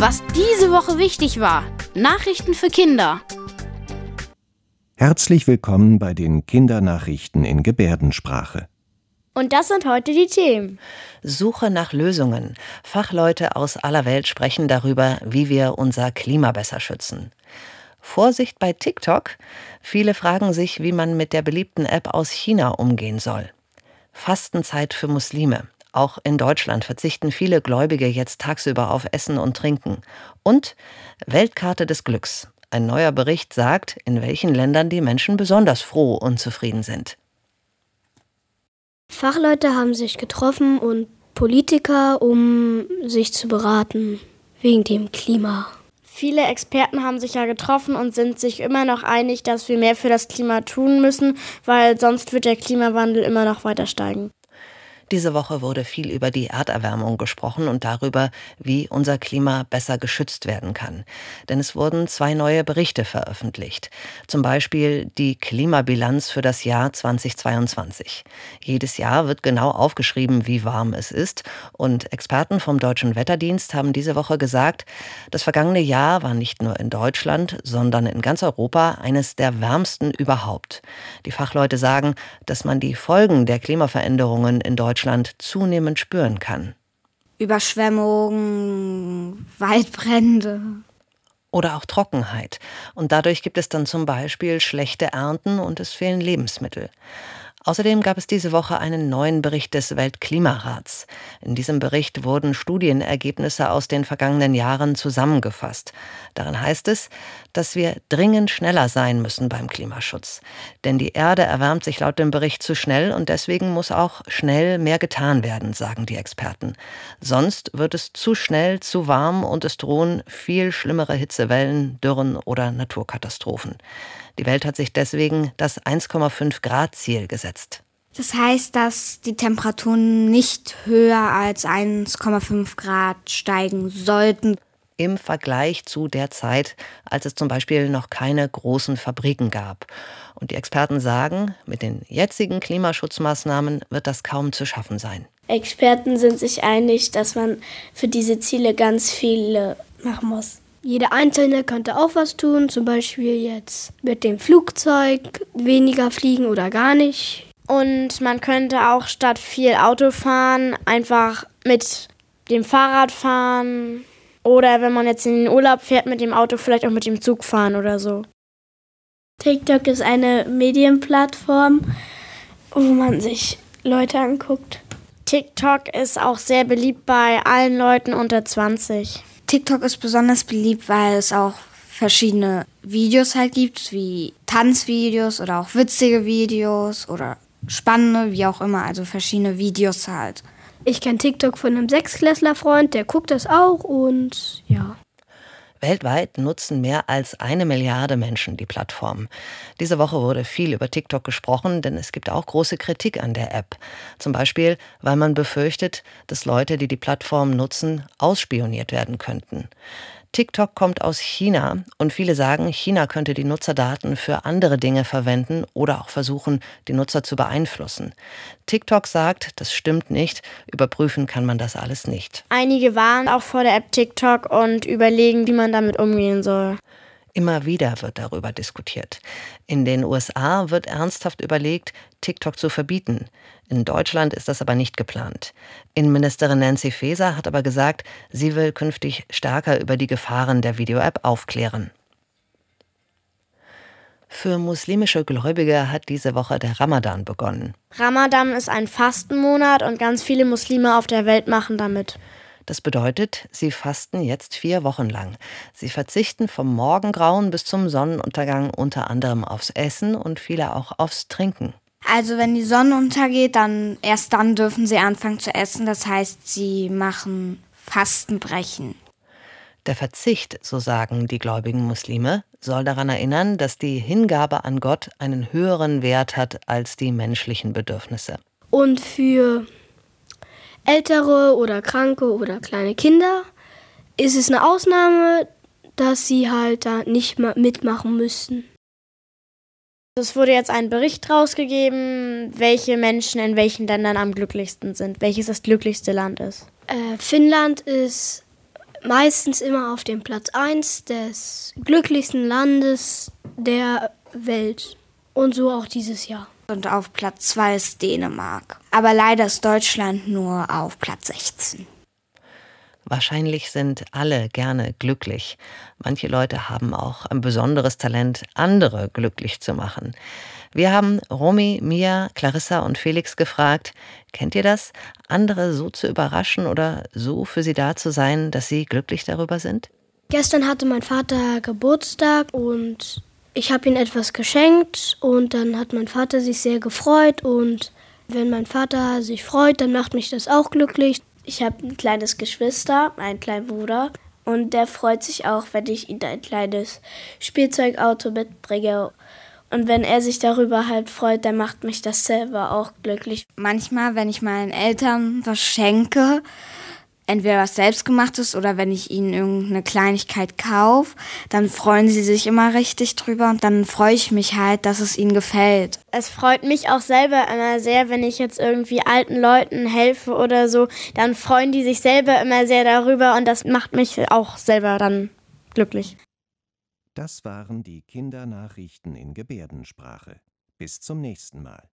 Was diese Woche wichtig war. Nachrichten für Kinder. Herzlich willkommen bei den Kindernachrichten in Gebärdensprache. Und das sind heute die Themen. Suche nach Lösungen. Fachleute aus aller Welt sprechen darüber, wie wir unser Klima besser schützen. Vorsicht bei TikTok. Viele fragen sich, wie man mit der beliebten App aus China umgehen soll. Fastenzeit für Muslime. Auch in Deutschland verzichten viele Gläubige jetzt tagsüber auf Essen und Trinken. Und Weltkarte des Glücks. Ein neuer Bericht sagt, in welchen Ländern die Menschen besonders froh und zufrieden sind. Fachleute haben sich getroffen und Politiker, um sich zu beraten wegen dem Klima. Viele Experten haben sich ja getroffen und sind sich immer noch einig, dass wir mehr für das Klima tun müssen, weil sonst wird der Klimawandel immer noch weiter steigen. Diese Woche wurde viel über die Erderwärmung gesprochen und darüber, wie unser Klima besser geschützt werden kann. Denn es wurden zwei neue Berichte veröffentlicht. Zum Beispiel die Klimabilanz für das Jahr 2022. Jedes Jahr wird genau aufgeschrieben, wie warm es ist. Und Experten vom Deutschen Wetterdienst haben diese Woche gesagt, das vergangene Jahr war nicht nur in Deutschland, sondern in ganz Europa eines der wärmsten überhaupt. Die Fachleute sagen, dass man die Folgen der Klimaveränderungen in Deutschland Deutschland zunehmend spüren kann. Überschwemmungen, Waldbrände. Oder auch Trockenheit. Und dadurch gibt es dann zum Beispiel schlechte Ernten und es fehlen Lebensmittel. Außerdem gab es diese Woche einen neuen Bericht des Weltklimarats. In diesem Bericht wurden Studienergebnisse aus den vergangenen Jahren zusammengefasst. Darin heißt es, dass wir dringend schneller sein müssen beim Klimaschutz. Denn die Erde erwärmt sich laut dem Bericht zu schnell und deswegen muss auch schnell mehr getan werden, sagen die Experten. Sonst wird es zu schnell, zu warm und es drohen viel schlimmere Hitzewellen, Dürren oder Naturkatastrophen. Die Welt hat sich deswegen das 1,5 Grad Ziel gesetzt. Das heißt, dass die Temperaturen nicht höher als 1,5 Grad steigen sollten. Im Vergleich zu der Zeit, als es zum Beispiel noch keine großen Fabriken gab. Und die Experten sagen, mit den jetzigen Klimaschutzmaßnahmen wird das kaum zu schaffen sein. Experten sind sich einig, dass man für diese Ziele ganz viele machen muss. Jeder Einzelne könnte auch was tun, zum Beispiel jetzt mit dem Flugzeug weniger fliegen oder gar nicht. Und man könnte auch statt viel Auto fahren, einfach mit dem Fahrrad fahren. Oder wenn man jetzt in den Urlaub fährt, mit dem Auto vielleicht auch mit dem Zug fahren oder so. TikTok ist eine Medienplattform, wo man sich Leute anguckt. TikTok ist auch sehr beliebt bei allen Leuten unter 20. TikTok ist besonders beliebt, weil es auch verschiedene Videos halt gibt, wie Tanzvideos oder auch witzige Videos oder spannende, wie auch immer, also verschiedene Videos halt. Ich kenne TikTok von einem Sechsklässler-Freund, der guckt das auch und ja. Weltweit nutzen mehr als eine Milliarde Menschen die Plattform. Diese Woche wurde viel über TikTok gesprochen, denn es gibt auch große Kritik an der App. Zum Beispiel, weil man befürchtet, dass Leute, die die Plattform nutzen, ausspioniert werden könnten. TikTok kommt aus China und viele sagen, China könnte die Nutzerdaten für andere Dinge verwenden oder auch versuchen, die Nutzer zu beeinflussen. TikTok sagt, das stimmt nicht, überprüfen kann man das alles nicht. Einige waren auch vor der App TikTok und überlegen, wie man damit umgehen soll. Immer wieder wird darüber diskutiert. In den USA wird ernsthaft überlegt, TikTok zu verbieten. In Deutschland ist das aber nicht geplant. Innenministerin Nancy Faeser hat aber gesagt, sie will künftig stärker über die Gefahren der Video-App aufklären. Für muslimische Gläubige hat diese Woche der Ramadan begonnen. Ramadan ist ein Fastenmonat und ganz viele Muslime auf der Welt machen damit. Das bedeutet, sie fasten jetzt vier Wochen lang. Sie verzichten vom Morgengrauen bis zum Sonnenuntergang unter anderem aufs Essen und viele auch aufs Trinken. Also wenn die Sonne untergeht, dann erst dann dürfen sie anfangen zu essen. Das heißt, sie machen Fastenbrechen. Der Verzicht, so sagen die gläubigen Muslime, soll daran erinnern, dass die Hingabe an Gott einen höheren Wert hat als die menschlichen Bedürfnisse. Und für ältere oder kranke oder kleine Kinder ist es eine Ausnahme, dass sie halt da nicht mitmachen müssen. Es wurde jetzt ein Bericht rausgegeben, welche Menschen in welchen Ländern am glücklichsten sind, welches das glücklichste Land ist. Äh, Finnland ist meistens immer auf dem Platz 1 des glücklichsten Landes der Welt. Und so auch dieses Jahr. Und auf Platz 2 ist Dänemark. Aber leider ist Deutschland nur auf Platz 16. Wahrscheinlich sind alle gerne glücklich. Manche Leute haben auch ein besonderes Talent, andere glücklich zu machen. Wir haben Romy, Mia, Clarissa und Felix gefragt, kennt ihr das? Andere so zu überraschen oder so für sie da zu sein, dass sie glücklich darüber sind? Gestern hatte mein Vater Geburtstag und ich habe ihm etwas geschenkt und dann hat mein Vater sich sehr gefreut und wenn mein Vater sich freut, dann macht mich das auch glücklich. Ich habe ein kleines Geschwister, einen kleinen Bruder und der freut sich auch, wenn ich ihm ein kleines Spielzeugauto mitbringe. Und wenn er sich darüber halt freut, dann macht mich das selber auch glücklich. Manchmal, wenn ich meinen Eltern was schenke, entweder was selbstgemachtes oder wenn ich ihnen irgendeine Kleinigkeit kaufe, dann freuen sie sich immer richtig drüber und dann freue ich mich halt, dass es ihnen gefällt. Es freut mich auch selber immer sehr, wenn ich jetzt irgendwie alten Leuten helfe oder so, dann freuen die sich selber immer sehr darüber und das macht mich auch selber dann glücklich. Das waren die Kindernachrichten in Gebärdensprache. Bis zum nächsten Mal.